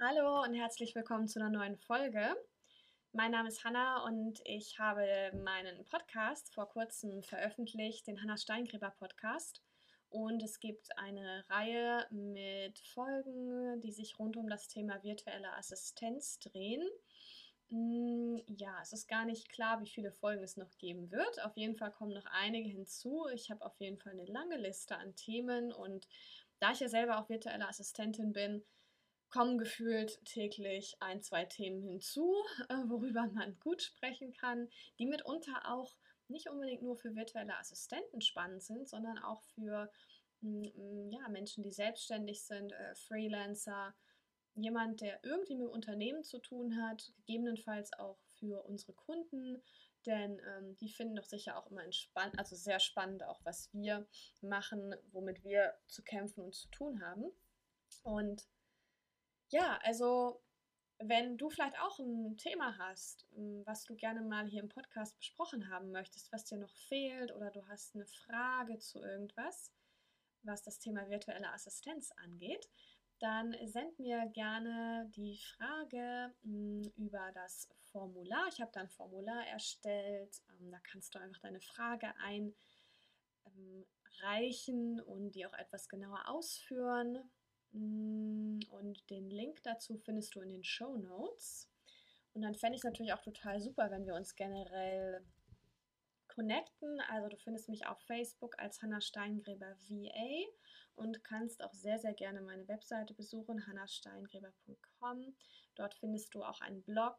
Hallo und herzlich willkommen zu einer neuen Folge. Mein Name ist Hanna und ich habe meinen Podcast vor kurzem veröffentlicht, den Hanna Steingräber Podcast. Und es gibt eine Reihe mit Folgen, die sich rund um das Thema virtuelle Assistenz drehen. Mm, ja, es ist gar nicht klar, wie viele Folgen es noch geben wird. Auf jeden Fall kommen noch einige hinzu. Ich habe auf jeden Fall eine lange Liste an Themen und da ich ja selber auch virtuelle Assistentin bin, kommen gefühlt täglich ein, zwei Themen hinzu, äh, worüber man gut sprechen kann, die mitunter auch nicht unbedingt nur für virtuelle Assistenten spannend sind, sondern auch für mm, mm, ja, Menschen, die selbstständig sind, äh, Freelancer, jemand, der irgendwie mit dem Unternehmen zu tun hat, gegebenenfalls auch für unsere Kunden, denn ähm, die finden doch sicher auch immer entspannt, also sehr spannend auch, was wir machen, womit wir zu kämpfen und zu tun haben. Und ja, also wenn du vielleicht auch ein Thema hast, ähm, was du gerne mal hier im Podcast besprochen haben möchtest, was dir noch fehlt oder du hast eine Frage zu irgendwas, was das Thema virtuelle Assistenz angeht, dann send mir gerne die Frage hm, über das Formular. Ich habe da ein Formular erstellt. Ähm, da kannst du einfach deine Frage einreichen und die auch etwas genauer ausführen. Mm, und den Link dazu findest du in den Show Notes. Und dann fände ich es natürlich auch total super, wenn wir uns generell connecten. Also du findest mich auf Facebook als Hanna Steingräber VA und kannst auch sehr, sehr gerne meine Webseite besuchen, hannasteingräber.com. Dort findest du auch einen Blog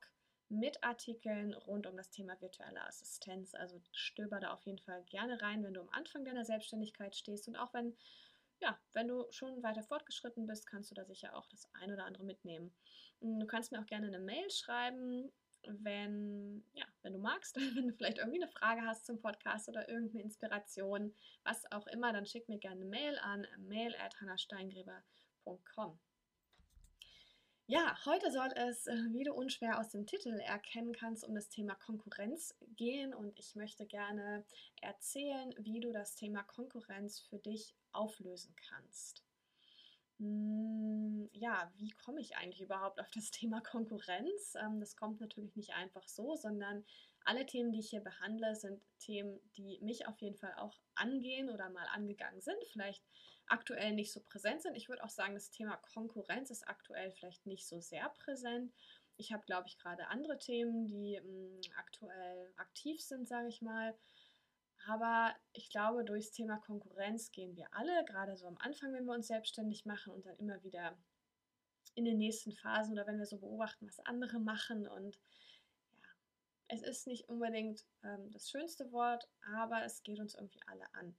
mit Artikeln rund um das Thema virtuelle Assistenz. Also stöber da auf jeden Fall gerne rein, wenn du am Anfang deiner Selbstständigkeit stehst und auch wenn ja, wenn du schon weiter fortgeschritten bist, kannst du da sicher auch das ein oder andere mitnehmen. Mm, du kannst mir auch gerne eine Mail schreiben, wenn, ja, wenn du magst, wenn du vielleicht irgendwie eine Frage hast zum Podcast oder irgendeine Inspiration, was auch immer, dann schick mir gerne eine Mail an mail.hannahsteingräber.com. Ja, heute soll es, äh, wie du unschwer aus dem Titel erkennen kannst, um das Thema Konkurrenz gehen und ich möchte gerne erzählen, wie du das Thema Konkurrenz für dich auflösen kannst. Hm, ja, wie komme ich eigentlich überhaupt auf das Thema Konkurrenz? Ähm, das kommt natürlich nicht einfach so, sondern alle Themen, die ich hier behandle, sind Themen, die mich auf jeden Fall auch angehen oder mal angegangen sind, vielleicht aktuell nicht so präsent sind. Ich würde auch sagen, das Thema Konkurrenz ist aktuell vielleicht nicht so sehr präsent. Ich habe, glaube ich, gerade andere Themen, die mh, hm, aktuell aktiv sind, sage ich mal. Aber ich glaube, durchs Thema Konkurrenz gehen wir alle, gerade so am Anfang, wenn wir uns selbstständig machen und dann immer wieder in den nächsten Phasen oder wenn wir so beobachten, was andere machen. Und ja, es ist nicht unbedingt ähm, das schönste Wort, aber es geht uns irgendwie alle an.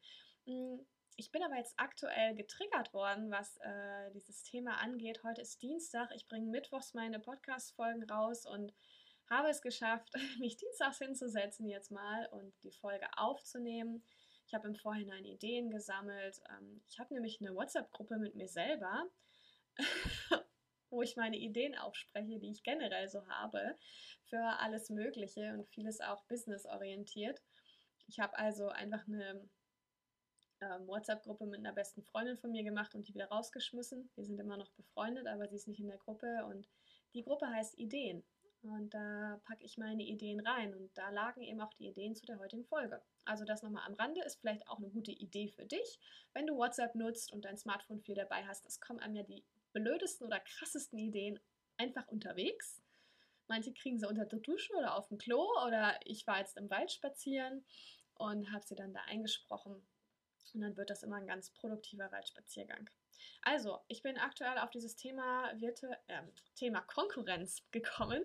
Ich bin aber jetzt aktuell getriggert worden, was äh, dieses Thema angeht. Heute ist Dienstag. Ich bringe mittwochs meine Podcast-Folgen raus und habe es geschafft, mich dienstags hinzusetzen jetzt mal und die Folge aufzunehmen. Ich habe im Vorhinein Ideen gesammelt. Ähm, ich habe nämlich eine WhatsApp-Gruppe mit mir selber, wo ich meine Ideen aufspreche, die ich generell so habe, für alles Mögliche und vieles auch businessorientiert. Ich habe also einfach eine ähm, WhatsApp-Gruppe mit einer besten Freundin von mir gemacht und die wieder rausgeschmissen. Wir sind immer noch befreundet, aber sie ist nicht in der Gruppe und die Gruppe heißt Ideen. Und da packe ich meine Ideen rein. Und da lagen eben auch die Ideen zu der heutigen Folge. Also das nochmal am Rande ist vielleicht auch eine gute Idee für dich. Wenn du WhatsApp nutzt und dein Smartphone viel dabei hast, es kommen einem ja die blödesten oder krassesten Ideen einfach unterwegs. Manche kriegen sie unter der Dusche oder auf dem Klo oder ich war jetzt im Wald spazieren und habe sie dann da eingesprochen. Und dann wird das immer ein ganz produktiver Waldspaziergang. Also, ich bin aktuell auf dieses Thema, Virtu äh, Thema Konkurrenz gekommen,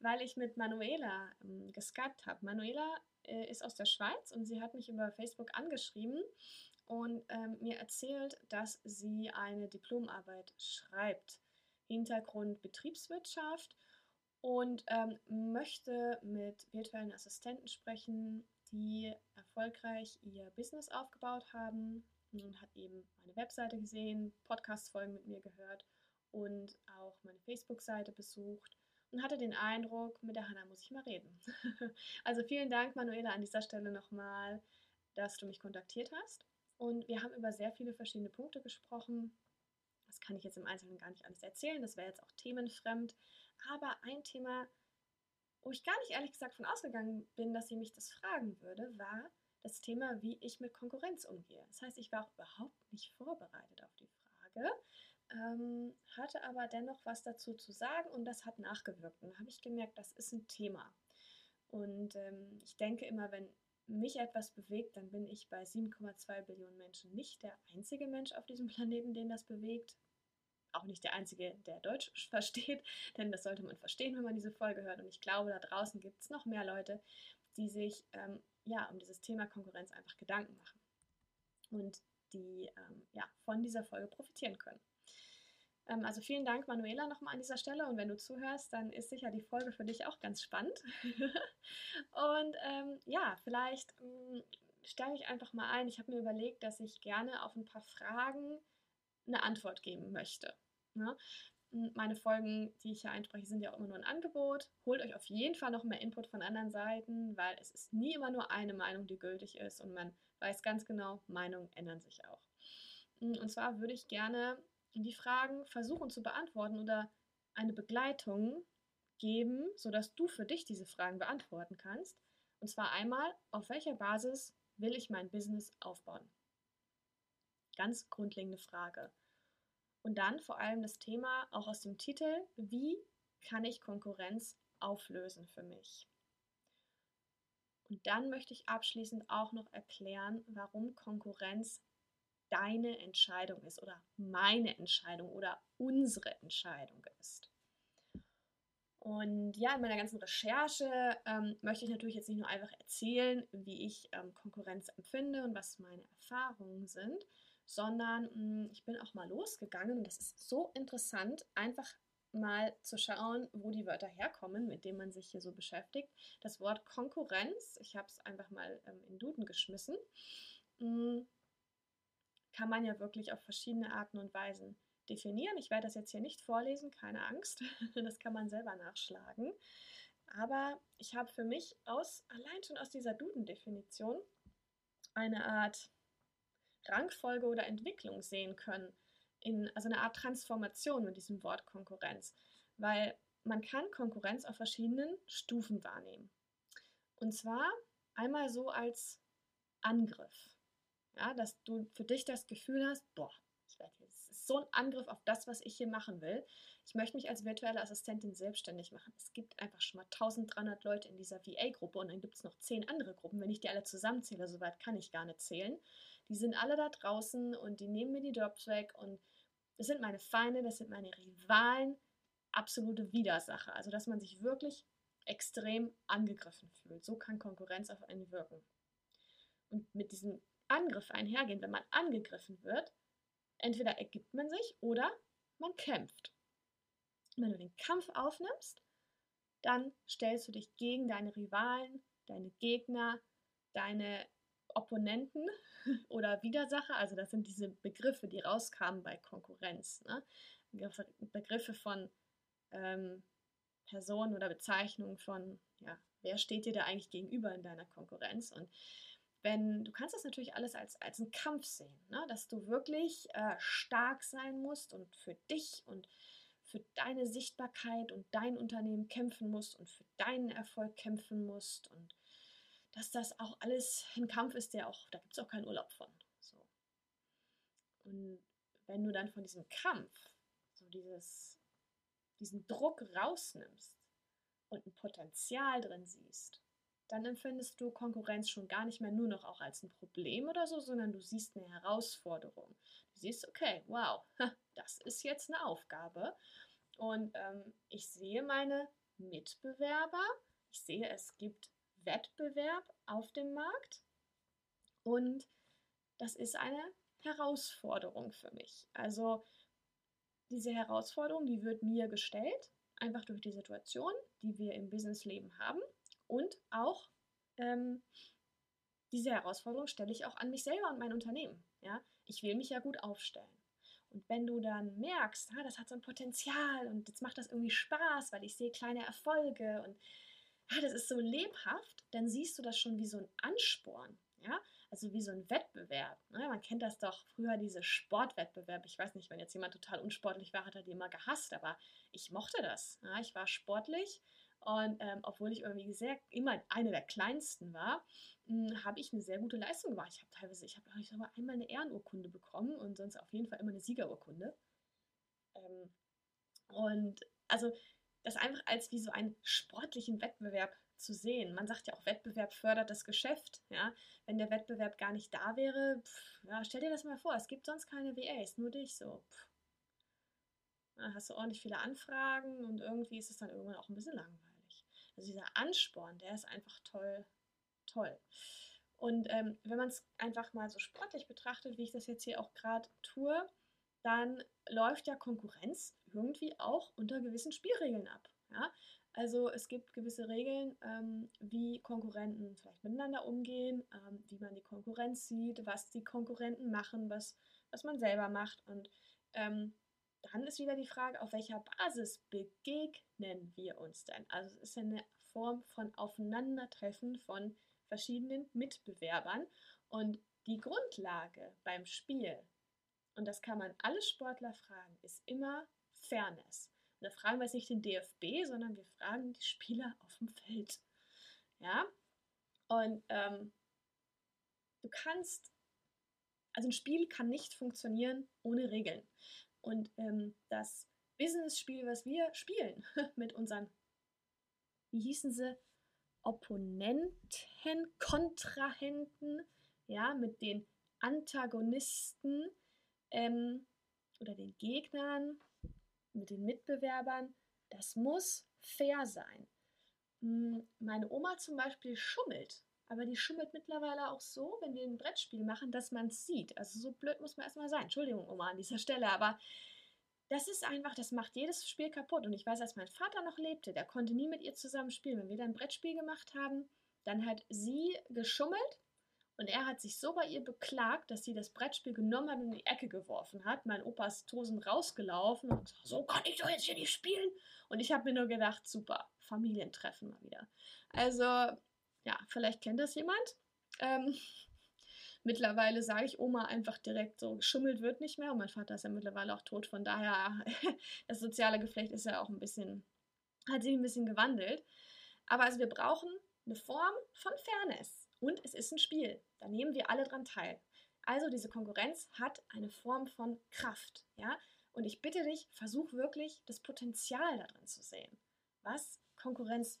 weil ich mit Manuela ähm, geskypt habe. Manuela äh, ist aus der Schweiz und sie hat mich über Facebook angeschrieben und ähm, mir erzählt, dass sie eine Diplomarbeit schreibt. Hintergrund Betriebswirtschaft und ähm, möchte mit virtuellen Assistenten sprechen, die erfolgreich ihr Business aufgebaut haben und hat eben meine Webseite gesehen, Podcast-Folgen mit mir gehört und auch meine Facebook-Seite besucht und hatte den Eindruck, mit der Hanna muss ich mal reden. also vielen Dank, Manuela, an dieser Stelle nochmal, dass du mich kontaktiert hast. Und wir haben über sehr viele verschiedene Punkte gesprochen. das kann ich jetzt im Einzelnen gar nicht alles erzählen, das wäre jetzt auch themenfremd. Aber ein Thema, wo ich gar nicht ehrlich gesagt von ausgegangen bin, dass sie mich das fragen würde, war das Thema, wie ich mit Konkurrenz umgehe. Das heißt, ich war auch überhaupt nicht vorbereitet auf die Frage, ähm, hatte aber dennoch was dazu zu sagen und das hat nachgewirkt. Und da habe ich gemerkt, das ist ein Thema. Und ähm, ich denke immer, wenn mich etwas bewegt, dann bin ich bei 7,2 Billionen Menschen nicht der einzige Mensch auf diesem Planeten, den das bewegt auch nicht der Einzige, der Deutsch versteht, denn das sollte man verstehen, wenn man diese Folge hört. Und ich glaube, da draußen gibt es noch mehr Leute, die sich ähm, ja, um dieses Thema Konkurrenz einfach Gedanken machen und die ähm, ja, von dieser Folge profitieren können. Ähm, also vielen Dank, Manuela, nochmal an dieser Stelle. Und wenn du zuhörst, dann ist sicher die Folge für dich auch ganz spannend. und ähm, ja, vielleicht mm, steige ich einfach mal ein. Ich habe mir überlegt, dass ich gerne auf ein paar Fragen eine Antwort geben möchte. Ne? Meine Folgen, die ich hier einspreche, sind ja auch immer nur ein Angebot. Holt euch auf jeden Fall noch mehr Input von anderen Seiten, weil es ist nie immer nur eine Meinung, die gültig ist und man weiß ganz genau, Meinungen ändern sich auch. Und zwar würde ich gerne die Fragen versuchen zu beantworten oder eine Begleitung geben, sodass du für dich diese Fragen beantworten kannst. Und zwar einmal, auf welcher Basis will ich mein Business aufbauen? Ganz grundlegende Frage. Und dann vor allem das Thema auch aus dem Titel, wie kann ich Konkurrenz auflösen für mich? Und dann möchte ich abschließend auch noch erklären, warum Konkurrenz deine Entscheidung ist oder meine Entscheidung oder unsere Entscheidung ist. Und ja, in meiner ganzen Recherche ähm, möchte ich natürlich jetzt nicht nur einfach erzählen, wie ich ähm, Konkurrenz empfinde und was meine Erfahrungen sind, sondern mh, hm, ich bin auch mal losgegangen und das ist so interessant, einfach mal zu schauen, wo die Wörter herkommen, mit denen man sich hier so beschäftigt. Das Wort Konkurrenz, ich habe es einfach mal ähm, in Duden geschmissen, mh, hm, kann man ja wirklich auf verschiedene Arten und Weisen definieren. Ich werde das jetzt hier nicht vorlesen, keine Angst, das kann man selber nachschlagen. Aber ich habe für mich aus, allein schon aus dieser Duden-Definition eine Art Rangfolge oder Entwicklung sehen können. In, also eine Art Transformation mit diesem Wort Konkurrenz. Weil man kann Konkurrenz auf verschiedenen Stufen wahrnehmen. Und zwar einmal so als Angriff. Ja, dass du für dich das Gefühl hast, boah, jetzt, ist so ein Angriff auf das, was ich hier machen will. Ich möchte mich als virtuelle Assistentin selbstständig machen. Es gibt einfach schon mal 1300 Leute in dieser VA-Gruppe und dann gibt es noch 10 andere Gruppen. Wenn ich die alle zusammenzähle, soweit kann ich gar nicht zählen. Die sind alle da draußen und die nehmen mir die Jobs weg und das sind meine Feinde, das sind meine Rivalen, absolute Widersacher. Also, dass man sich wirklich extrem angegriffen fühlt. So kann Konkurrenz auf einen wirken. Und mit diesem Angriff einhergehen, wenn man angegriffen wird, entweder ergibt man sich oder man kämpft. Wenn du den Kampf aufnimmst, dann stellst du dich gegen deine Rivalen, deine Gegner, deine Opponenten oder Widersacher, also das sind diese Begriffe, die rauskamen bei Konkurrenz. Ne? Begriffe von ähm, Personen oder Bezeichnungen von, ja, wer steht dir da eigentlich gegenüber in deiner Konkurrenz? Und wenn, du kannst das natürlich alles als, als einen Kampf sehen, ne? dass du wirklich äh, stark sein musst und für dich und für deine Sichtbarkeit und dein Unternehmen kämpfen musst und für deinen Erfolg kämpfen musst und dass das auch alles ein Kampf ist, der auch, da gibt es auch keinen Urlaub von. So. Und wenn du dann von diesem Kampf so dieses, diesen Druck rausnimmst und ein Potenzial drin siehst, dann empfindest du Konkurrenz schon gar nicht mehr nur noch auch als ein Problem oder so, sondern du siehst eine Herausforderung. Du siehst, okay, wow, das ist jetzt eine Aufgabe. Und ähm, ich sehe meine Mitbewerber, ich sehe, es gibt Wettbewerb auf dem Markt und das ist eine Herausforderung für mich. Also diese Herausforderung, die wird mir gestellt, einfach durch die Situation, die wir im Businessleben haben und auch ähm, diese Herausforderung stelle ich auch an mich selber und mein Unternehmen. Ja? Ich will mich ja gut aufstellen. Und wenn du dann merkst, ah, das hat so ein Potenzial und jetzt macht das irgendwie Spaß, weil ich sehe kleine Erfolge und ah, das ist so lebhaft, dann siehst du das schon wie so ein Ansporn. Ja? also wie so ein Wettbewerb. Ne? Man kennt das doch früher, diese Sportwettbewerbe. Ich weiß nicht, wenn jetzt jemand total unsportlich war, hat er die immer gehasst, aber ich mochte das. Ja? Ich war sportlich und ähm, obwohl ich irgendwie sehr immer eine der kleinsten war, hm, habe ich eine sehr gute Leistung gemacht. Ich habe teilweise, ich habe ich aber einmal eine Ehrenurkunde bekommen und sonst auf jeden Fall immer eine Siegerurkunde. Ähm, und also das einfach als wie so einen sportlichen Wettbewerb zu sehen. Man sagt ja auch, Wettbewerb fördert das Geschäft. Ja? Wenn der Wettbewerb gar nicht da wäre, pff, ja, stell dir das mal vor, es gibt sonst keine WAs, nur dich so. Pff. Dann hast du ordentlich viele Anfragen und irgendwie ist es dann irgendwann auch ein bisschen langweilig. Also dieser Ansporn, der ist einfach toll, toll. Und ähm, wenn man es einfach mal so sportlich betrachtet, wie ich das jetzt hier auch gerade tue, dann läuft ja Konkurrenz irgendwie auch unter gewissen Spielregeln ab. Ja? Also es gibt gewisse Regeln, ähm, wie Konkurrenten vielleicht miteinander umgehen, ähm, wie man die Konkurrenz sieht, was die Konkurrenten machen, was, was man selber macht. Und ähm, dann ist wieder die Frage, auf welcher Basis begegnen wir uns denn? Also es ist eine Form von Aufeinandertreffen von verschiedenen Mitbewerbern. Und die Grundlage beim Spiel, und das kann man alle Sportler fragen, ist immer Fairness. Und da fragen wir jetzt nicht den DFB, sondern wir fragen die Spieler auf dem Feld. Ja? Und ähm, du kannst, also ein Spiel kann nicht funktionieren ohne Regeln. Und ähm, das Business-Spiel, was wir spielen mit unseren, wie hießen sie, Opponenten, Kontrahenten, ja, mit den Antagonisten ähm, oder den Gegnern, mit den Mitbewerbern, das muss fair sein. Hm, meine Oma zum Beispiel schummelt, aber die schummelt mittlerweile auch so, wenn wir ein Brettspiel machen, dass man es sieht. Also so blöd muss man erstmal sein. Entschuldigung, Oma, an dieser Stelle, aber das ist einfach, das macht jedes Spiel kaputt. Und ich weiß, als mein Vater noch lebte, der konnte nie mit ihr zusammen spielen. Wenn wir dann ein Brettspiel gemacht haben, dann hat sie geschummelt und er hat sich so bei ihr beklagt, dass sie das Brettspiel genommen hat und in die Ecke geworfen hat. Mein Opa ist Tosen rausgelaufen und gesagt, so kann ich doch jetzt hier nicht spielen. Und ich habe mir nur gedacht, super, Familientreffen mal wieder. Also, ja, vielleicht kennt das jemand. Ähm, mittlerweile sage ich Oma einfach direkt so, geschummelt wird nicht mehr. Und mein Vater ist ja mittlerweile auch tot, von daher, das soziale Geflecht ist ja auch ein bisschen, hat sich ein bisschen gewandelt. Aber also wir brauchen eine Form von Fairness. Und es ist ein Spiel. Da nehmen wir alle dran teil. Also diese Konkurrenz hat eine Form von Kraft. Ja? Und ich bitte dich, versuch wirklich das Potenzial darin zu sehen, was Konkurrenz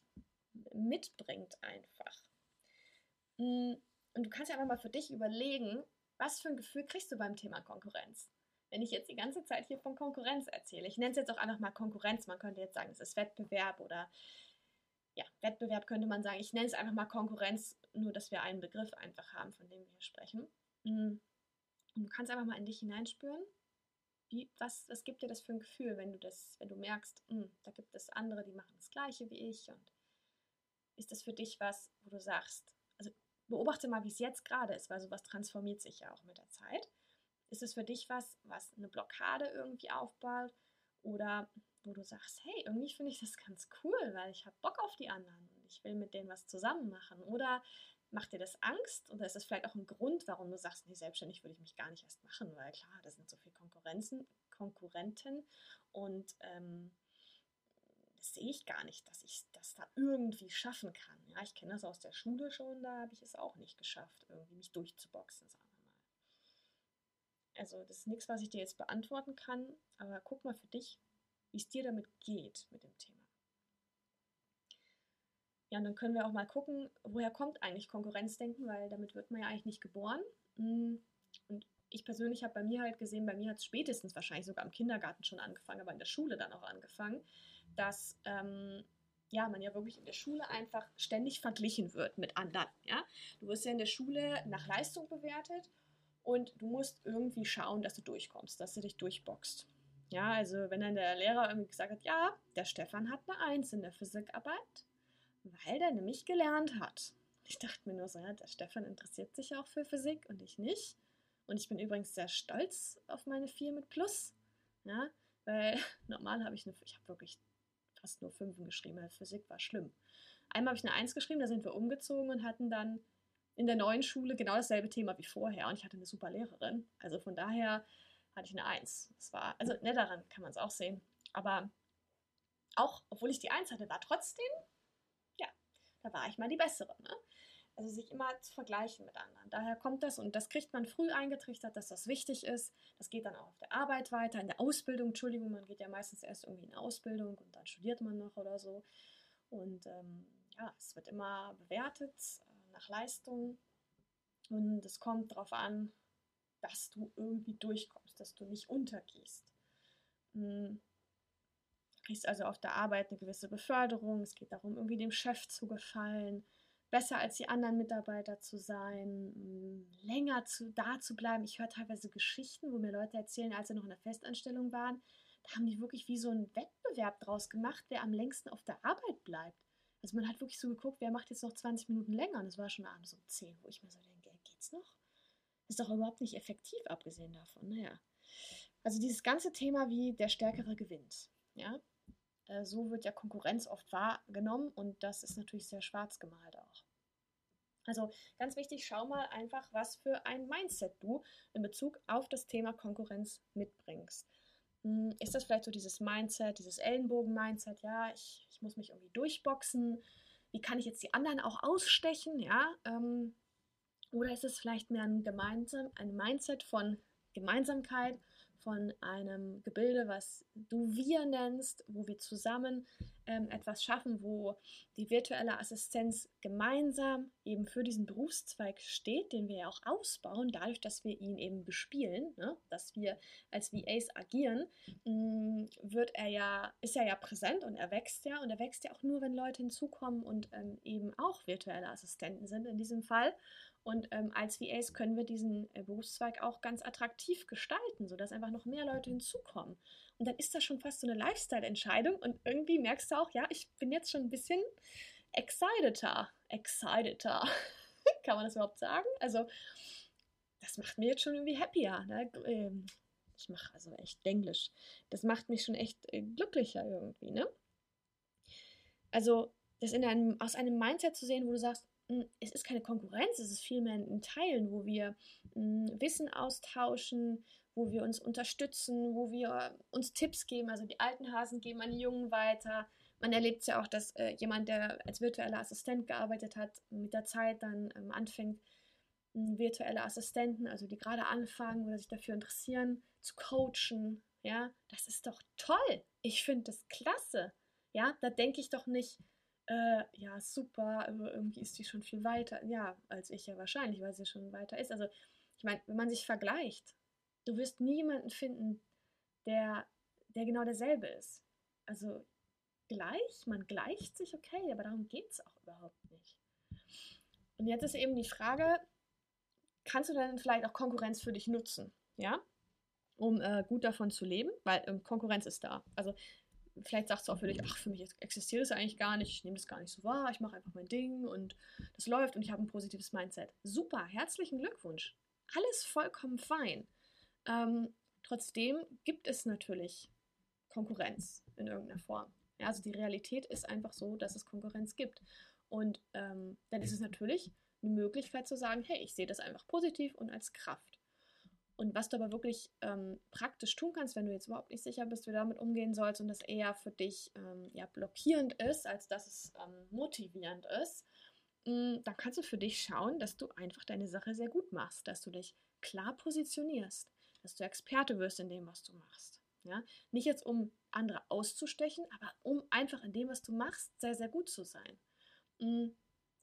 mitbringt einfach. Mm, und du kannst ja einfach mal für dich überlegen, was für ein Gefühl kriegst du beim Thema Konkurrenz? Wenn ich jetzt die ganze Zeit hier von Konkurrenz erzähle, ich nenne es jetzt auch einfach mal Konkurrenz, man könnte jetzt sagen, es ist Wettbewerb oder ja, Wettbewerb könnte man sagen. Ich nenne es einfach mal Konkurrenz, nur dass wir einen Begriff einfach haben, von dem wir hier sprechen. Mm. Und du kannst einfach mal in dich hineinspüren. Wie, was, was gibt dir das für ein Gefühl, wenn du das, wenn du merkst, mh, mm, da gibt es andere, die machen das Gleiche wie ich und ist das für dich was, wo du sagst, also beobachte mal, wie es jetzt gerade ist, weil sowas transformiert sich ja auch mit der Zeit. Ist es für dich was, was eine Blockade irgendwie aufbaut oder wo du sagst, hey, irgendwie finde ich das ganz cool, weil ich habe Bock auf die anderen und ich will mit denen was zusammen machen. Oder macht dir das Angst? Oder ist das vielleicht auch ein Grund, warum du sagst, nee, selbstständig würde ich mich gar nicht erst machen, weil klar, da sind so viele Konkurrenzen, Konkurrenten und ähm, das sehe ich gar nicht, dass ich das da irgendwie schaffen kann. Ja, ich kenne das aus der Schule schon, da habe ich es auch nicht geschafft, irgendwie mich durchzuboxen, sagen wir mal. Also das ist nichts, was ich dir jetzt beantworten kann, aber guck mal für dich, wie es dir damit geht mit dem Thema. Ja, und dann können wir auch mal gucken, woher kommt eigentlich Konkurrenzdenken, weil damit wird man ja eigentlich nicht geboren. Mm, und ich persönlich habe bei mir halt gesehen, bei mir hat es spätestens wahrscheinlich sogar im Kindergarten schon angefangen, aber in der Schule dann auch angefangen, dass ähm, ja, man ja wirklich in der Schule einfach ständig verglichen wird mit anderen. Ja? Du wirst ja in der Schule nach Leistung bewertet und du musst irgendwie schauen, dass du durchkommst, dass du dich durchboxt. Ja, also wenn dann der Lehrer irgendwie gesagt hat, ja, der Stefan hat eine Eins in der Physikarbeit, weil der nämlich gelernt hat. Ich dachte mir nur so, ja, der Stefan interessiert sich auch für Physik und ich nicht. Und ich bin übrigens sehr stolz auf meine 4 mit Plus. Ja, weil normal habe ich eine, ich habe wirklich fast nur Fünfen geschrieben, weil Physik war schlimm. Einmal habe ich eine Eins geschrieben, da sind wir umgezogen und hatten dann in der neuen Schule genau dasselbe Thema wie vorher und ich hatte eine super Lehrerin. Also von daher hatte ich eine Eins. Das war, also ne, daran kann man es auch sehen. Aber auch, obwohl ich die Eins hatte, war trotzdem, ja, da war ich mal die Bessere. Ne? Also sich immer zu vergleichen mit anderen. Daher kommt das und das kriegt man früh eingetrichtert, dass das wichtig ist. Das geht dann auch auf der Arbeit weiter, in der Ausbildung, Entschuldigung, man geht ja meistens erst irgendwie in Ausbildung und dann studiert man noch oder so. Und ähm, ja, es wird immer bewertet äh, nach Leistung und es kommt darauf an, dass du irgendwie durchkommst, dass du nicht untergehst. Hm. Du kriegst also auf der Arbeit eine gewisse Beförderung, es geht darum, irgendwie dem Chef zu gefallen besser als die anderen Mitarbeiter zu sein, mm, länger zu, da zu bleiben. Ich höre teilweise Geschichten, wo mir Leute erzählen, als sie noch in der Festanstellung waren, da haben die wirklich wie so einen Wettbewerb draus gemacht, wer am längsten auf der Arbeit bleibt. Also man hat wirklich so geguckt, wer macht jetzt noch 20 Minuten länger und es war schon abends um 10, wo ich mir so denke, geht's noch? Ist doch überhaupt nicht effektiv, abgesehen davon. Naja. Also dieses ganze Thema wie der Stärkere gewinnt. Ja, äh, so wird ja Konkurrenz oft wahrgenommen und das ist natürlich sehr schwarz gemalt auch. Also ganz wichtig, schau mal einfach, was für ein Mindset du in Bezug auf das Thema Konkurrenz mitbringst. Hm, ist das vielleicht so dieses Mindset, dieses Ellenbogen-Mindset, ja, ich, ich muss mich irgendwie durchboxen, wie kann ich jetzt die anderen auch ausstechen, ja? Ähm, oder ist es vielleicht mehr ein, gemeinsam, ein Mindset von Gemeinsamkeit von einem Gebilde, was du wir nennst, wo wir zusammen ähm, etwas schaffen, wo die virtuelle Assistenz gemeinsam eben für diesen Berufszweig steht, den wir ja auch ausbauen, dadurch, dass wir ihn eben bespielen, ne? dass wir als VAs agieren, mh, mm, wird er ja, ist er ja präsent und er wächst ja und er wächst ja auch nur, wenn Leute hinzukommen und ähm, eben auch virtuelle Assistenten sind in diesem Fall. Und ähm, als VAs können wir diesen äh, Berufszweig auch ganz attraktiv gestalten, sodass einfach noch mehr Leute hinzukommen. Und dann ist das schon fast so eine Lifestyle-Entscheidung und irgendwie merkst du auch, ja, ich bin jetzt schon ein bisschen exciteder. Exciteder. Kann man das überhaupt sagen? Also, das macht mir jetzt schon irgendwie happier. Ne? Ähm, ich mache also echt Englisch. Das macht mich schon echt äh, glücklicher irgendwie, ne? Also, das in einem, aus einem Mindset zu sehen, wo du sagst, es ist keine Konkurrenz, es ist vielmehr ein Teilen, wo wir hm, Wissen austauschen, wo wir uns unterstützen, wo wir uns Tipps geben. Also die alten Hasen geben an die Jungen weiter. Man erlebt es ja auch, dass äh, jemand, der als virtueller Assistent gearbeitet hat, mit der Zeit dann ähm, anfängt, virtuelle Assistenten, also die gerade anfangen oder sich dafür interessieren, zu coachen. Ja, das ist doch toll. Ich finde das klasse. Ja, da denke ich doch nicht, äh, ja, super, irgendwie ist die schon viel weiter, ja, als ich ja wahrscheinlich, weil sie schon weiter ist. Also, ich meine, wenn man sich vergleicht, du wirst niemanden finden, der, der genau derselbe ist. Also, gleich, man gleicht sich, okay, aber darum geht es auch überhaupt nicht. Und jetzt ist eben die Frage, kannst du dann vielleicht auch Konkurrenz für dich nutzen, ja? um äh, gut davon zu leben, weil ähm, Konkurrenz ist da. Also vielleicht sagst du auch für dich, ach, für mich existiert es eigentlich gar nicht, ich nehme das gar nicht so wahr, ich mache einfach mein Ding und das läuft und ich habe ein positives Mindset. Super, herzlichen Glückwunsch. Alles vollkommen fein. Ähm, trotzdem gibt es natürlich Konkurrenz in irgendeiner Form. Ja, also die Realität ist einfach so, dass es Konkurrenz gibt. Und ähm, dann ist es natürlich eine Möglichkeit zu sagen, hey, ich sehe das einfach positiv und als Kraft. Und was du aber wirklich ähm, praktisch tun kannst, wenn du jetzt überhaupt nicht sicher bist, wie du damit umgehen sollst und das eher für dich ähm, ja, blockierend ist, als dass es ähm, motivierend ist, mh, mm, dann kannst du für dich schauen, dass du einfach deine Sache sehr gut machst, dass du dich klar positionierst, dass du Experte wirst in dem, was du machst. Ja? Nicht jetzt, um andere auszustechen, aber um einfach in dem, was du machst, sehr, sehr gut zu sein. Mh,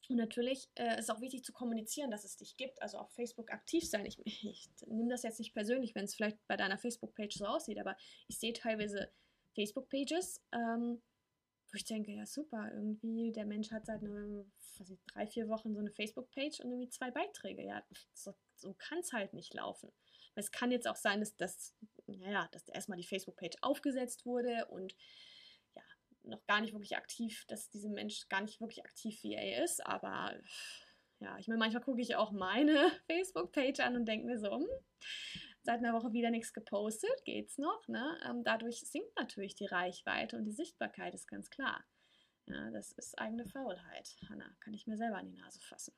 und natürlich äh, ist auch wichtig zu kommunizieren, dass es dich gibt, also auf Facebook aktiv sein. Ich, ich nehme das jetzt nicht persönlich, wenn es vielleicht bei deiner Facebook-Page so aussieht, aber ich sehe teilweise Facebook-Pages, ähm, wo ich denke, ja super, irgendwie der Mensch hat seit eine, ich, drei, vier Wochen so eine Facebook-Page und irgendwie zwei Beiträge. Ja, so, so kann es halt nicht laufen. Es kann jetzt auch sein, dass, dass, naja, dass erstmal die Facebook-Page aufgesetzt wurde und noch gar nicht wirklich aktiv, dass dieser Mensch gar nicht wirklich aktiv VA ist, aber ja, ich meine, manchmal gucke ich auch meine Facebook-Page an und denke mir so, hm, seit einer Woche wieder nichts gepostet, geht's noch, ne? Ähm, dadurch sinkt natürlich die Reichweite und die Sichtbarkeit ist ganz klar. Ja, das ist eigene Faulheit, Hanna, kann ich mir selber an die Nase fassen.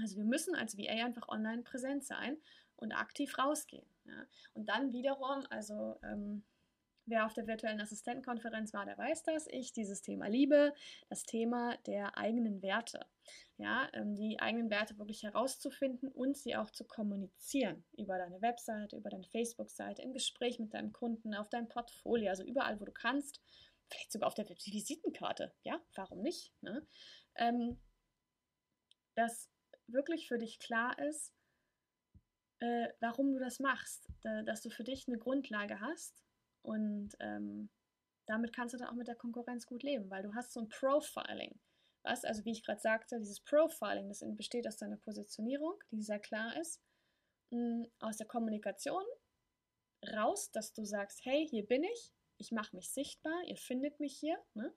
Also wir müssen als VA einfach online präsent sein und aktiv rausgehen. Ja. Und dann wiederum, also ähm, wer auf der virtuellen Assistentenkonferenz war, der weiß das, ich dieses Thema liebe, das Thema der eigenen Werte. Ja, ähm, die eigenen Werte wirklich herauszufinden und sie auch zu kommunizieren über deine Webseite, über deine Facebook-Seite, im Gespräch mit deinem Kunden, auf deinem Portfolio, also überall, wo du kannst, vielleicht sogar auf der Visitenkarte. Ja, warum nicht? Ne? Ähm, dass wirklich für dich klar ist, äh, warum du das machst, da, dass du für dich eine Grundlage hast und ähm, damit kannst du dann auch mit der Konkurrenz gut leben, weil du hast so ein Profiling. Was, also wie ich gerade sagte, dieses Profiling, das besteht aus deiner Positionierung, die sehr klar ist, mh, aus der Kommunikation raus, dass du sagst, hey, hier bin ich, ich mache mich sichtbar, ihr findet mich hier, ne?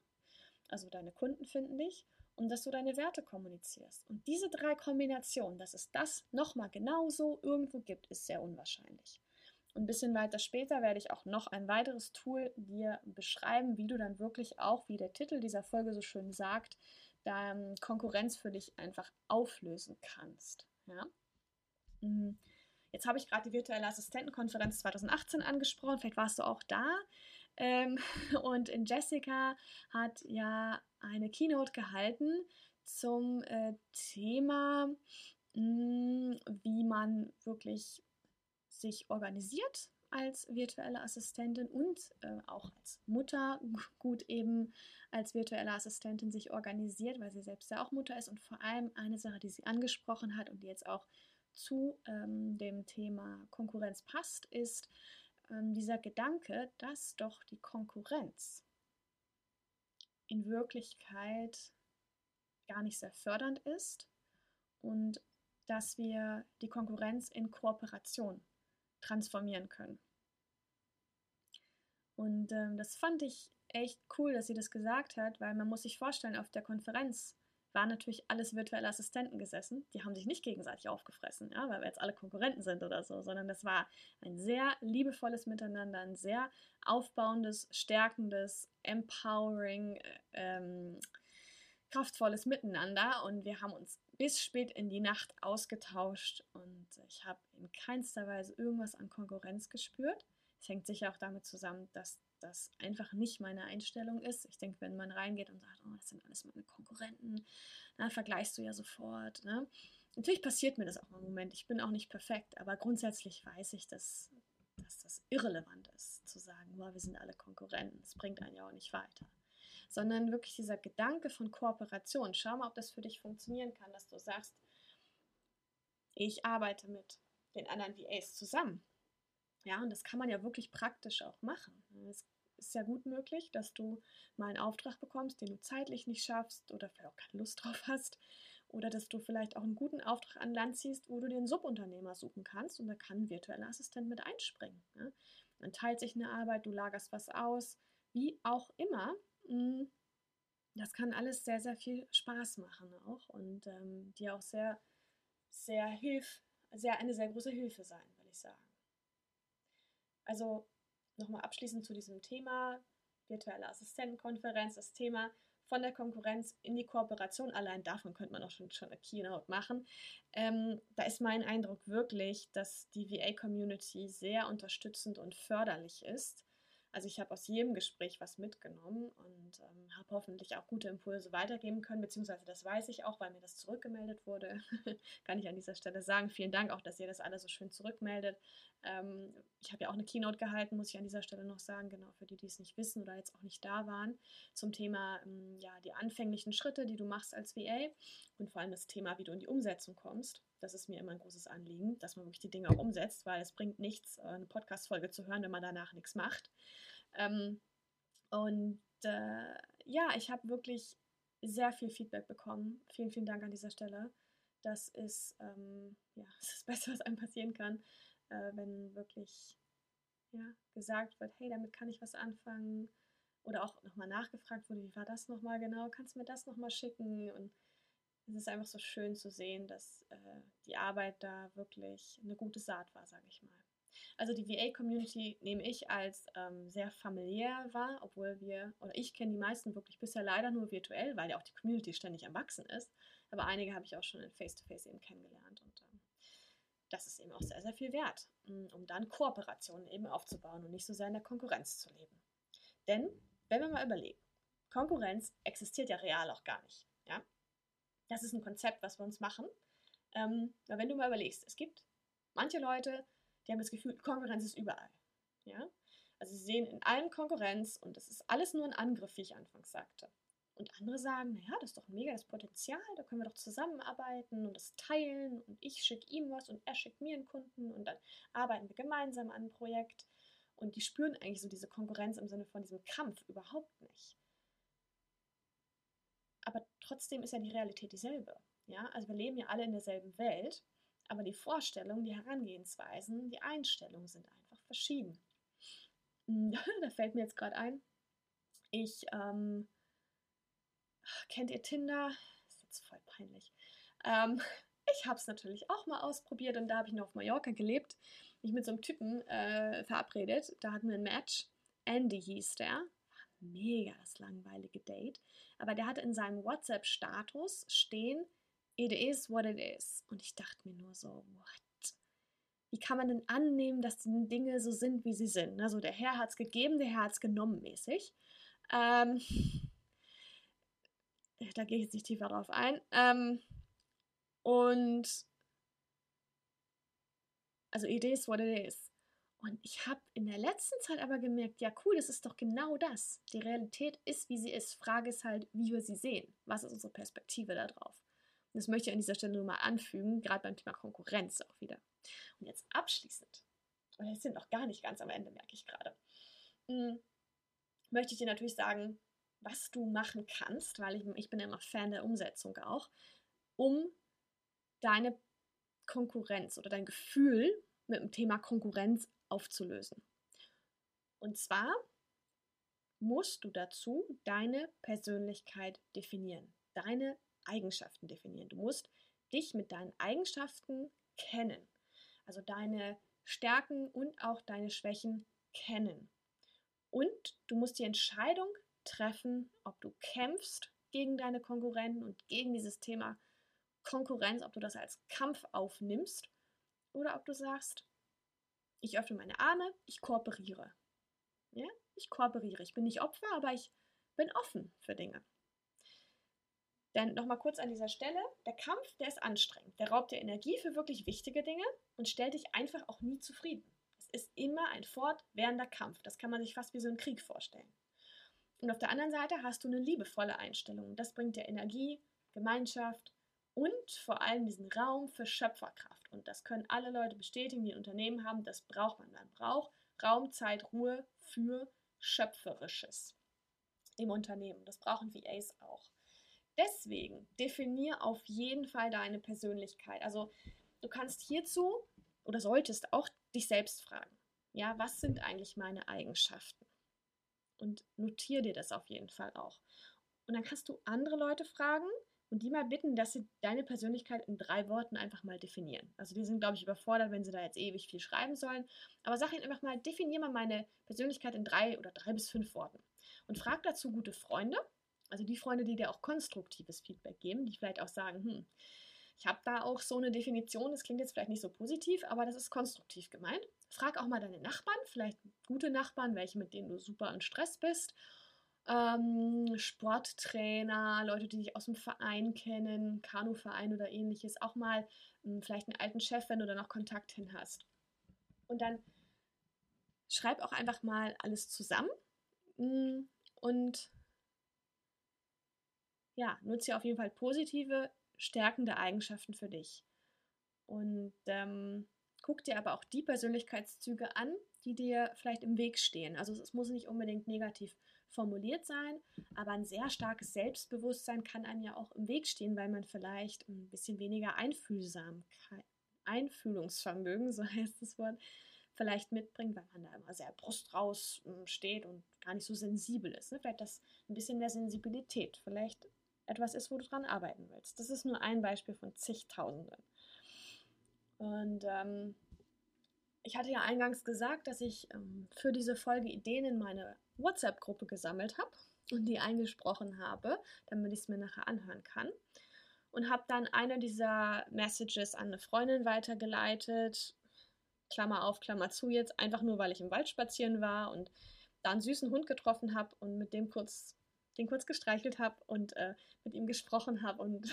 also deine Kunden finden dich und dass du deine Werte kommunizierst. Und diese drei Kombinationen, dass es das nochmal genauso irgendwo gibt, ist sehr unwahrscheinlich. Und ein bisschen weiter später werde ich auch noch ein weiteres Tool dir beschreiben, wie du dann wirklich auch, wie der Titel dieser Folge so schön sagt, dann Konkurrenz für dich einfach auflösen kannst. Ja? Mhm. Jetzt habe ich gerade die virtuelle Assistentenkonferenz 2018 angesprochen, vielleicht warst du auch da. Ähm, und in Jessica hat ja eine Keynote gehalten zum äh, Thema, wie man wirklich sich organisiert als virtuelle Assistentin und äh, auch als Mutter gut eben als virtuelle Assistentin sich organisiert, weil sie selbst ja auch Mutter ist. Und vor allem eine Sache, die sie angesprochen hat und die jetzt auch zu ähm, dem Thema Konkurrenz passt, ist, ähm, dieser Gedanke, dass doch die Konkurrenz in Wirklichkeit gar nicht sehr fördernd ist und dass wir die Konkurrenz in Kooperation transformieren können. Und ähm, das fand ich echt cool, dass sie das gesagt hat, weil man muss sich vorstellen, auf der Konferenz waren natürlich alles virtuelle Assistenten gesessen. Die haben sich nicht gegenseitig aufgefressen, ja, weil wir jetzt alle Konkurrenten sind oder so, sondern das war ein sehr liebevolles Miteinander, ein sehr aufbauendes, stärkendes, empowering, ähm, kraftvolles Miteinander und wir haben uns bis spät in die Nacht ausgetauscht und ich habe in keinster Weise irgendwas an Konkurrenz gespürt. Es hängt sicher auch damit zusammen, dass das einfach nicht meine Einstellung ist. Ich denke, wenn man reingeht und sagt, oh, das sind alles meine Konkurrenten, dann vergleichst du ja sofort. Ne? Natürlich passiert mir das auch im Moment. Ich bin auch nicht perfekt, aber grundsätzlich weiß ich, dass, dass das irrelevant ist, zu sagen, boah, wir sind alle Konkurrenten. Das bringt einen ja auch nicht weiter. Sondern wirklich dieser Gedanke von Kooperation. Schau mal, ob das für dich funktionieren kann, dass du sagst, ich arbeite mit den anderen VAs zusammen. Ja, und das kann man ja wirklich praktisch auch machen. Es ist ja gut möglich, dass du mal einen Auftrag bekommst, den du zeitlich nicht schaffst oder vielleicht auch keine Lust drauf hast. Oder dass du vielleicht auch einen guten Auftrag an Land ziehst, wo du den Subunternehmer suchen kannst und da kann ein virtueller Assistent mit einspringen. Ne? Man teilt sich eine Arbeit, du lagerst was aus, wie auch immer. Hm, das kann alles sehr, sehr viel Spaß machen auch und ähm, dir auch sehr, sehr hilf, sehr eine sehr große Hilfe sein, will ich sagen. Also nochmal abschließend zu diesem Thema virtuelle Assistentenkonferenz, das Thema von der Konkurrenz in die Kooperation. Allein davon könnte man auch schon, schon eine Keynote machen. Ähm, da ist mein Eindruck wirklich, dass die VA-Community sehr unterstützend und förderlich ist also ich habe aus jedem Gespräch was mitgenommen und ähm, habe hoffentlich auch gute Impulse weitergeben können, beziehungsweise das weiß ich auch, weil mir das zurückgemeldet wurde. Kann ich an dieser Stelle sagen. Vielen Dank auch, dass ihr das alle so schön zurückmeldet. Ähm, ich habe ja auch eine Keynote gehalten, muss ich an dieser Stelle noch sagen, genau für die, die es nicht wissen oder jetzt auch nicht da waren, zum Thema ähm, ja, die anfänglichen Schritte, die du machst als VA und vor allem das Thema, wie du in die Umsetzung kommst. Das ist mir immer ein großes Anliegen, dass man wirklich die Dinge auch umsetzt, weil es bringt nichts, äh, eine Podcast-Folge zu hören, wenn man danach nichts macht. Ähm, und äh, ja, ich habe wirklich sehr viel Feedback bekommen. Vielen, vielen Dank an dieser Stelle. Das ist, ähm, ja, das, ist das Beste, was einem passieren kann, äh, wenn wirklich ja, gesagt wird, hey, damit kann ich was anfangen. Oder auch nochmal nachgefragt wurde, wie war das nochmal genau? Kannst du mir das nochmal schicken? Und es ist einfach so schön zu sehen, dass äh, die Arbeit da wirklich eine gute Saat war, sage ich mal. Also die VA-Community nehme ich als ähm, sehr familiär wahr, obwohl wir, oder ich kenne die meisten wirklich bisher leider nur virtuell, weil ja auch die Community ständig am Wachsen ist. Aber einige habe ich auch schon in Face-to-Face -face eben kennengelernt und ähm, das ist eben auch sehr, sehr viel wert, mm, um dann Kooperationen eben aufzubauen und nicht so sehr in der Konkurrenz zu leben. Denn, wenn wir mal überlegen, Konkurrenz existiert ja real auch gar nicht. Das ist ein Konzept, was wir uns machen. Ähm, wenn du mal überlegst, es gibt manche Leute, die haben das Gefühl, Konkurrenz ist überall. Ja? Also sie sehen in allem Konkurrenz und das ist alles nur ein Angriff, wie ich anfangs sagte. Und andere sagen, naja, das ist doch mega das Potenzial, da können wir doch zusammenarbeiten und das teilen und ich schicke ihm was und er schickt mir einen Kunden und dann arbeiten wir gemeinsam an einem Projekt. Und die spüren eigentlich so diese Konkurrenz im Sinne von diesem Kampf überhaupt nicht. Aber trotzdem ist ja die Realität dieselbe. Ja? Also wir leben ja alle in derselben Welt aber die Vorstellungen, die Herangehensweisen, die Einstellungen sind einfach verschieden. Hm, da fällt mir jetzt gerade ein, ich, ähm, kennt ihr Tinder? Das ist jetzt voll peinlich. Ähm, ich habe es natürlich auch mal ausprobiert und da habe ich noch auf Mallorca gelebt. Mich mit so einem Typen äh, verabredet. Da hatten wir ein Match. Andy hieß der. Mega das langweilige Date. Aber der hatte in seinem WhatsApp-Status stehen, it is what it is. Und ich dachte mir nur so, what? Wie kann man denn annehmen, dass die Dinge so sind, wie sie sind? Also der Herr hat es gegeben, der Herr hat es genommen mäßig. Ähm, da gehe ich jetzt nicht tiefer drauf ein. Ähm, und also it is what it is. Und ich habe in der letzten Zeit aber gemerkt, ja cool, das ist doch genau das. Die Realität ist, wie sie ist. Frage ist halt, wie wir sie sehen. Was ist unsere Perspektive darauf? das möchte ich an dieser Stelle nur mal anfügen, gerade beim Thema Konkurrenz auch wieder. Und jetzt abschließend, und wir sind noch gar nicht ganz am Ende, merke ich gerade, hm, möchte ich dir natürlich sagen, was du machen kannst, weil ich, ich bin immer Fan der Umsetzung auch, um deine Konkurrenz oder dein Gefühl mit dem Thema Konkurrenz aufzulösen. Und zwar musst du dazu deine Persönlichkeit definieren, deine Eigenschaften definieren. Du musst dich mit deinen Eigenschaften kennen. Also deine Stärken und auch deine Schwächen kennen. Und du musst die Entscheidung treffen, ob du kämpfst gegen deine Konkurrenten und gegen dieses Thema Konkurrenz, ob du das als Kampf aufnimmst oder ob du sagst, ich öffne meine Arme, ich kooperiere. Ja? Ich kooperiere. Ich bin nicht Opfer, aber ich bin offen für Dinge. Denn nochmal kurz an dieser Stelle, der Kampf, der ist anstrengend. Der raubt dir Energie für wirklich wichtige Dinge und stellt dich einfach auch nie zufrieden. Es ist immer ein fortwährender Kampf. Das kann man sich fast wie so einen Krieg vorstellen. Und auf der anderen Seite hast du eine liebevolle Einstellung. Das bringt dir Energie, Gemeinschaft und vor allem diesen Raum für Schöpferkraft. Und das können alle Leute bestätigen, die ein Unternehmen haben. Das braucht man. Man braucht Raum, Zeit, Ruhe für Schöpferisches im Unternehmen. Das brauchen VAs auch. Deswegen definier auf jeden Fall deine Persönlichkeit. Also du kannst hierzu oder solltest auch dich selbst fragen. Ja, was sind eigentlich meine Eigenschaften? Und notier dir das auf jeden Fall auch. Und dann kannst du andere Leute fragen und die mal bitten, dass sie deine Persönlichkeit in drei Worten einfach mal definieren. Also die sind, glaube ich, überfordert, wenn sie da jetzt ewig viel schreiben sollen. Aber sag ihnen einfach mal, definier mal meine Persönlichkeit in drei oder drei bis fünf Worten. Und frag dazu gute Freunde also die Freunde, die dir auch konstruktives Feedback geben, die vielleicht auch sagen, hm, ich habe da auch so eine Definition, das klingt jetzt vielleicht nicht so positiv, aber das ist konstruktiv gemeint. Frag auch mal deine Nachbarn, vielleicht gute Nachbarn, welche mit denen du super in Stress bist. Ähm, Sporttrainer, Leute, die dich aus dem Verein kennen, Kanuverein oder ähnliches, auch mal ähm, vielleicht einen alten Chef, wenn du da noch Kontakt hin hast. Und dann schreib auch einfach mal alles zusammen mm, und ja, nutze auf jeden Fall positive, stärkende Eigenschaften für dich. Und ähm, guck dir aber auch die Persönlichkeitszüge an, die dir vielleicht im Weg stehen. Also es muss nicht unbedingt negativ formuliert sein, aber ein sehr starkes Selbstbewusstsein kann einem ja auch im Weg stehen, weil man vielleicht ein bisschen weniger Einfühlsamkeit, Einfühlungsvermögen, so heißt das Wort, vielleicht mitbringt, weil man da immer sehr Brust raus hm, steht und gar nicht so sensibel ist. Ne? Vielleicht das ein bisschen mehr Sensibilität. Vielleicht etwas ist, wo du dran arbeiten willst. Das ist nur ein Beispiel von zigtausenden. Und ähm, ich hatte ja eingangs gesagt, dass ich ähm, für diese Folge Ideen in meine WhatsApp-Gruppe gesammelt habe und die eingesprochen habe, damit ich es mir nachher anhören kann. Und habe dann eine dieser Messages an eine Freundin weitergeleitet. Klammer auf, Klammer zu jetzt, einfach nur, weil ich im Wald spazieren war und da einen süßen Hund getroffen habe und mit dem kurz den kurz gestreichelt habe und äh, mit ihm gesprochen habe und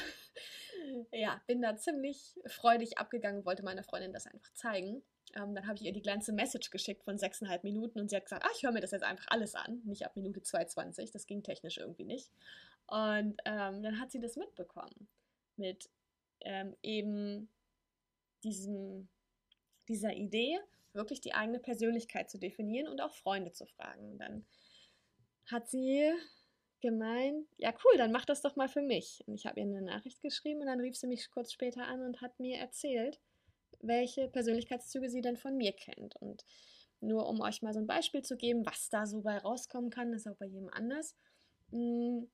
ja, bin da ziemlich freudig abgegangen, wollte meiner Freundin das einfach zeigen. Ähm, dann habe ich ihr die ganze Message geschickt von sechseinhalb Minuten und sie hat gesagt, ah, ich höre mir das jetzt einfach alles an, nicht ab Minute 2,20, das ging technisch irgendwie nicht. Und ähm, dann hat sie das mitbekommen mit ähm, eben diesem, dieser Idee, wirklich die eigene Persönlichkeit zu definieren und auch Freunde zu fragen. Und dann hat sie gemeint, ja cool, dann mach das doch mal für mich. Und ich habe ihr eine Nachricht geschrieben und dann rief sie mich kurz später an und hat mir erzählt, welche Persönlichkeitszüge sie denn von mir kennt. Und nur um euch mal so ein Beispiel zu geben, was da so bei rauskommen kann, ist auch bei jedem anders. Mm,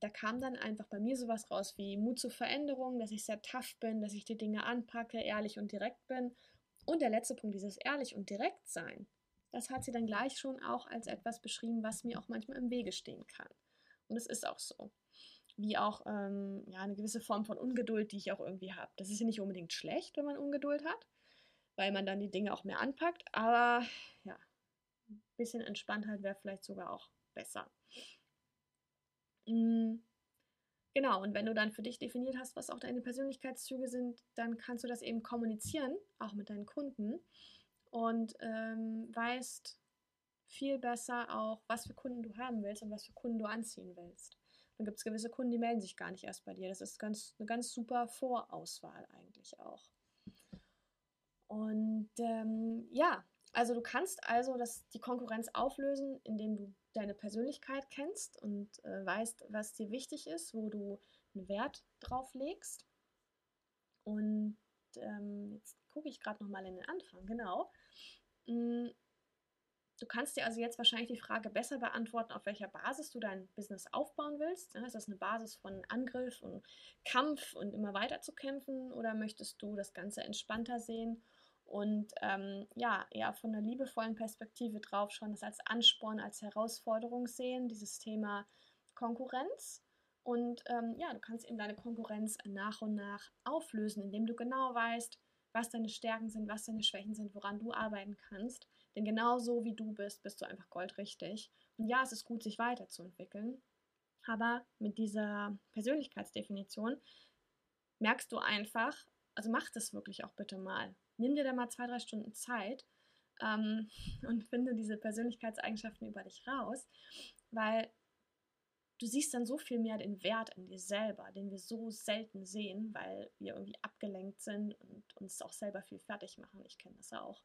da kam dann einfach bei mir sowas raus wie Mut zur Veränderung, dass ich sehr tough bin, dass ich die Dinge anpacke, ehrlich und direkt bin. Und der letzte Punkt, dieses ehrlich und direkt sein, das hat sie dann gleich schon auch als etwas beschrieben, was mir auch manchmal im Wege stehen kann. Und es ist auch so. Wie auch ähm, ja, eine gewisse Form von Ungeduld, die ich auch irgendwie habe. Das ist ja nicht unbedingt schlecht, wenn man Ungeduld hat, weil man dann die Dinge auch mehr anpackt. Aber ja, ein bisschen Entspanntheit wäre vielleicht sogar auch besser. Mhm. Genau, und wenn du dann für dich definiert hast, was auch deine Persönlichkeitszüge sind, dann kannst du das eben kommunizieren, auch mit deinen Kunden und ähm, weißt, viel besser auch, was für Kunden du haben willst und was für Kunden du anziehen willst. Dann gibt es gewisse Kunden, die melden sich gar nicht erst bei dir. Das ist ganz, eine ganz super Vorauswahl eigentlich auch. Und ähm, ja, also du kannst also das, die Konkurrenz auflösen, indem du deine Persönlichkeit kennst und äh, weißt, was dir wichtig ist, wo du einen Wert drauf legst. Und ähm, jetzt gucke ich gerade nochmal in den Anfang, genau. Du kannst dir also jetzt wahrscheinlich die Frage besser beantworten, auf welcher Basis du dein Business aufbauen willst. Ist das eine Basis von Angriff und Kampf und immer weiter zu kämpfen oder möchtest du das Ganze entspannter sehen und ähm, ja, eher von einer liebevollen Perspektive drauf schauen, das als Ansporn, als Herausforderung sehen, dieses Thema Konkurrenz. Und ähm, ja, du kannst eben deine Konkurrenz nach und nach auflösen, indem du genau weißt, was deine Stärken sind, was deine Schwächen sind, woran du arbeiten kannst denn genauso wie du bist, bist du einfach goldrichtig. Und ja, es ist gut, sich weiterzuentwickeln. Aber mit dieser Persönlichkeitsdefinition merkst du einfach, also mach das wirklich auch bitte mal. Nimm dir da mal zwei, drei Stunden Zeit ähm, und finde diese Persönlichkeitseigenschaften über dich raus, weil du siehst dann so viel mehr den Wert in dir selber, den wir so selten sehen, weil wir irgendwie abgelenkt sind und uns auch selber viel fertig machen. Ich kenne das auch.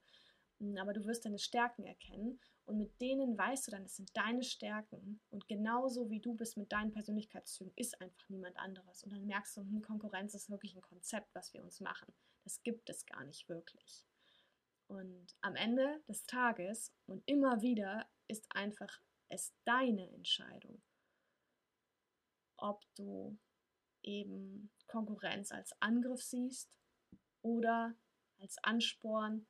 Aber du wirst deine Stärken erkennen und mit denen weißt du dann, das sind deine Stärken und genauso wie du bist mit deinen Persönlichkeitszügen ist einfach niemand anderes und dann merkst du, hm, Konkurrenz ist wirklich ein Konzept, was wir uns machen. Das gibt es gar nicht wirklich. Und am Ende des Tages und immer wieder ist einfach es deine Entscheidung, ob du eben Konkurrenz als Angriff siehst oder als Ansporn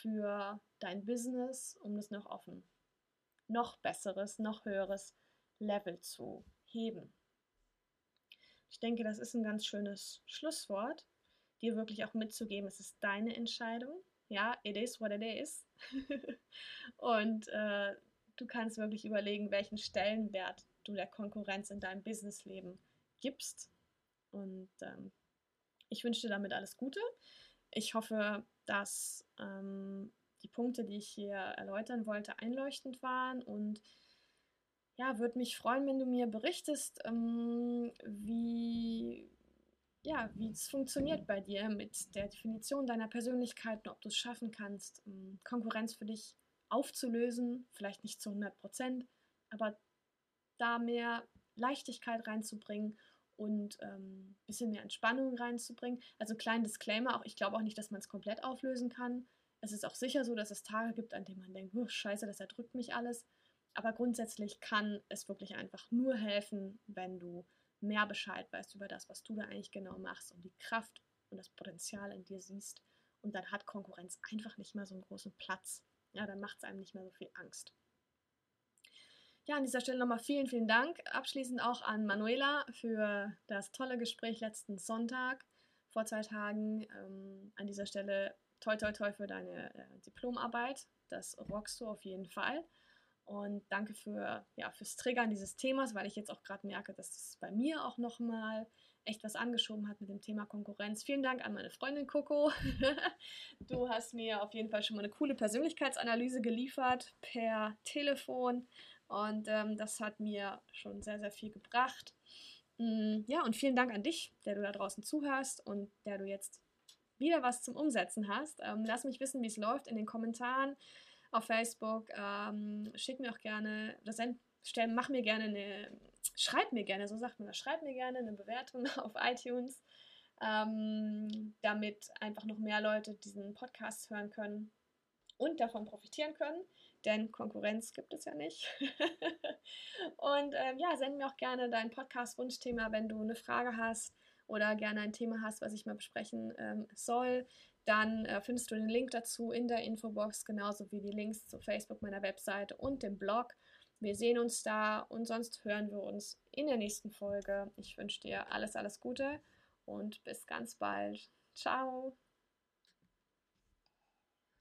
für dein Business, um das noch auf ein noch besseres, noch höheres Level zu heben. Ich denke, das ist ein ganz schönes Schlusswort, dir wirklich auch mitzugeben, es ist deine Entscheidung. Ja, it is what it is. Und äh, du kannst wirklich überlegen, welchen Stellenwert du der Konkurrenz in deinem Businessleben gibst. Und ähm, ich wünsche dir damit alles Gute. Ich hoffe, dass ähm, die Punkte, die ich hier erläutern wollte, einleuchtend waren und ja, würde mich freuen, wenn du mir berichtest, ähm, wie ja, wie es funktioniert bei dir mit der Definition deiner Persönlichkeit und ob du es schaffen kannst, ähm, Konkurrenz für dich aufzulösen, vielleicht nicht zu 100 Prozent, aber da mehr Leichtigkeit reinzubringen und ein ähm, bisschen mehr Entspannung reinzubringen. Also kleinen Disclaimer, auch ich glaube auch nicht, dass man es komplett auflösen kann. Es ist auch sicher so, dass es Tage gibt, an denen man denkt, scheiße, das erdrückt mich alles. Aber grundsätzlich kann es wirklich einfach nur helfen, wenn du mehr Bescheid weißt über das, was du da eigentlich genau machst und die Kraft und das Potenzial in dir siehst und dann hat Konkurrenz einfach nicht mehr so einen großen Platz. Ja, dann macht es einem nicht mehr so viel Angst. Ja, an dieser Stelle nochmal vielen, vielen Dank. Abschließend auch an Manuela für das tolle Gespräch letzten Sonntag vor zwei Tagen. Ähm, an dieser Stelle toi, toi, toi für deine äh, Diplomarbeit. Das rockst du auf jeden Fall. Und danke für, ja, fürs Triggern dieses Themas, weil ich jetzt auch gerade merke, dass es bei mir auch nochmal echt was angeschoben hat mit dem Thema Konkurrenz. Vielen Dank an meine Freundin Coco. du hast mir auf jeden Fall schon mal eine coole Persönlichkeitsanalyse geliefert per Telefon. Und ähm, das hat mir schon sehr, sehr viel gebracht. Mm, ja, und vielen Dank an dich, der du da draußen zuhörst und der du jetzt wieder was zum Umsetzen hast. Ähm, lass mich wissen, wie es läuft in den Kommentaren auf Facebook. Ähm, schick mir auch gerne, oder stell, mach mir gerne eine, schreib mir gerne, so sagt man das, schreib mir gerne eine Bewertung auf iTunes, ähm, damit einfach noch mehr Leute diesen Podcast hören können und davon profitieren können denn Konkurrenz gibt es ja nicht. und ähm, ja, send mir auch gerne dein Podcast-Wunschthema, wenn du eine Frage hast oder gerne ein Thema hast, was ich mal besprechen ähm, soll. Dann äh, findest du den Link dazu in der Infobox, genauso wie die Links zu Facebook, meiner Webseite und dem Blog. Wir sehen uns da und sonst hören wir uns in der nächsten Folge. Ich wünsche dir alles, alles Gute und bis ganz bald. Ciao.